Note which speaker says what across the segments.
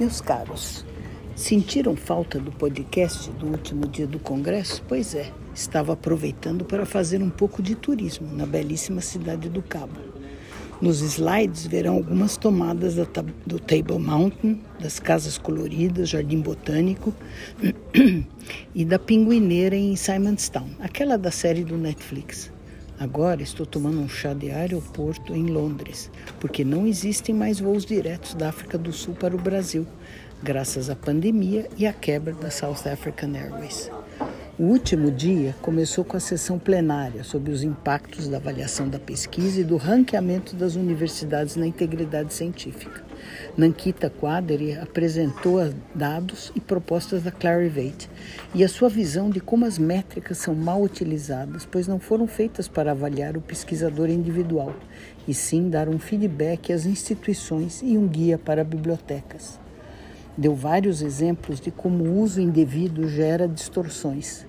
Speaker 1: Meus caros, sentiram falta do podcast do último dia do Congresso? Pois é, estava aproveitando para fazer um pouco de turismo na belíssima cidade do Cabo. Nos slides verão algumas tomadas do Table Mountain, das Casas Coloridas, Jardim Botânico e da Pinguineira em Simonstown, aquela da série do Netflix. Agora estou tomando um chá de aeroporto em Londres, porque não existem mais voos diretos da África do Sul para o Brasil, graças à pandemia e à quebra da South African Airways. O último dia começou com a sessão plenária sobre os impactos da avaliação da pesquisa e do ranqueamento das universidades na integridade científica. Nankita Quadri apresentou dados e propostas da Clarivate e a sua visão de como as métricas são mal utilizadas, pois não foram feitas para avaliar o pesquisador individual, e sim dar um feedback às instituições e um guia para bibliotecas. Deu vários exemplos de como o uso indevido gera distorções.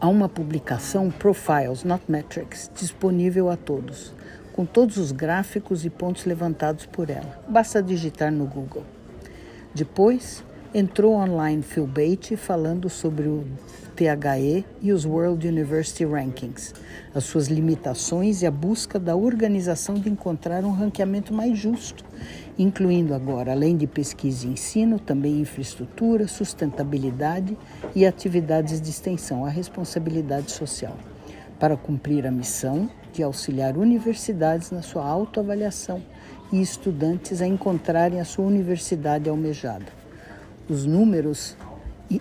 Speaker 1: Há uma publicação Profiles, Not Metrics, disponível a todos com todos os gráficos e pontos levantados por ela. Basta digitar no Google. Depois, entrou online Phil Bate falando sobre o THE e os World University Rankings, as suas limitações e a busca da organização de encontrar um ranqueamento mais justo, incluindo agora, além de pesquisa e ensino, também infraestrutura, sustentabilidade e atividades de extensão, a responsabilidade social. Para cumprir a missão, de auxiliar universidades na sua autoavaliação e estudantes a encontrarem a sua universidade almejada. Os números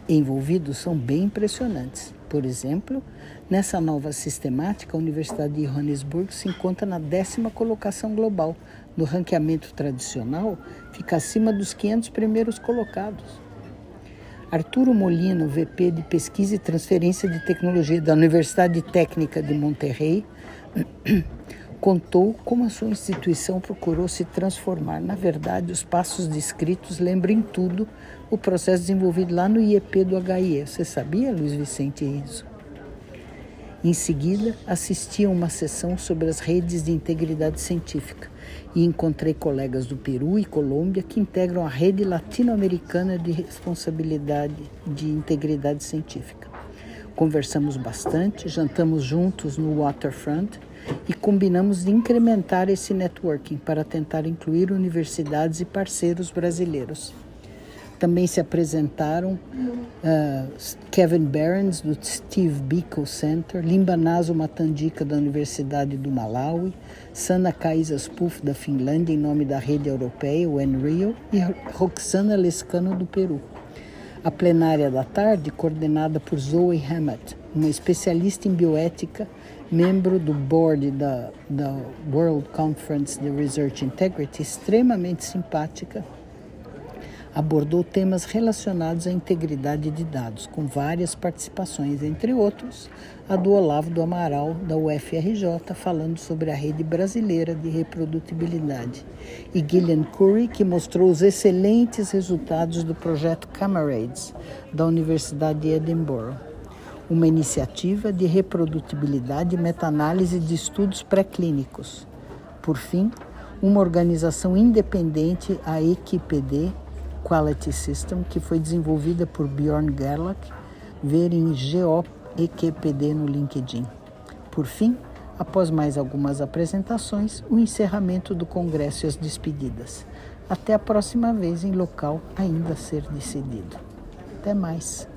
Speaker 1: envolvidos são bem impressionantes. Por exemplo, nessa nova sistemática, a Universidade de Johannesburg se encontra na décima colocação global. No ranqueamento tradicional, fica acima dos 500 primeiros colocados. Arturo Molino, VP de Pesquisa e Transferência de Tecnologia da Universidade Técnica de Monterrey, contou como a sua instituição procurou se transformar. Na verdade, os passos descritos lembram em tudo o processo desenvolvido lá no IEP do HIE. Você sabia, Luiz Vicente isso? Em seguida, assisti a uma sessão sobre as redes de integridade científica e encontrei colegas do Peru e Colômbia que integram a rede latino-americana de responsabilidade de integridade científica. Conversamos bastante, jantamos juntos no waterfront e combinamos de incrementar esse networking para tentar incluir universidades e parceiros brasileiros. Também se apresentaram uh, Kevin Behrens, do Steve Biko Center, Limbanazo Matandika, da Universidade do Malawi, Sana Kaisa Spoof, da Finlândia, em nome da rede europeia, o NRIO, e Roxana Lescano, do Peru. A plenária da tarde, coordenada por Zoe Hammett, uma especialista em bioética, membro do board da, da World Conference de Research Integrity, extremamente simpática, abordou temas relacionados à integridade de dados, com várias participações, entre outros, a do Olavo do Amaral, da UFRJ, falando sobre a rede brasileira de reprodutibilidade, e Gillian Curry, que mostrou os excelentes resultados do projeto Camarades, da Universidade de Edinburgh, uma iniciativa de reprodutibilidade e meta-análise de estudos pré-clínicos. Por fim, uma organização independente, a EQPD, Quality System, que foi desenvolvida por Bjorn Gerlach, ver em GOEQPD no LinkedIn. Por fim, após mais algumas apresentações, o encerramento do congresso e as despedidas. Até a próxima vez em local ainda a ser decidido. Até mais.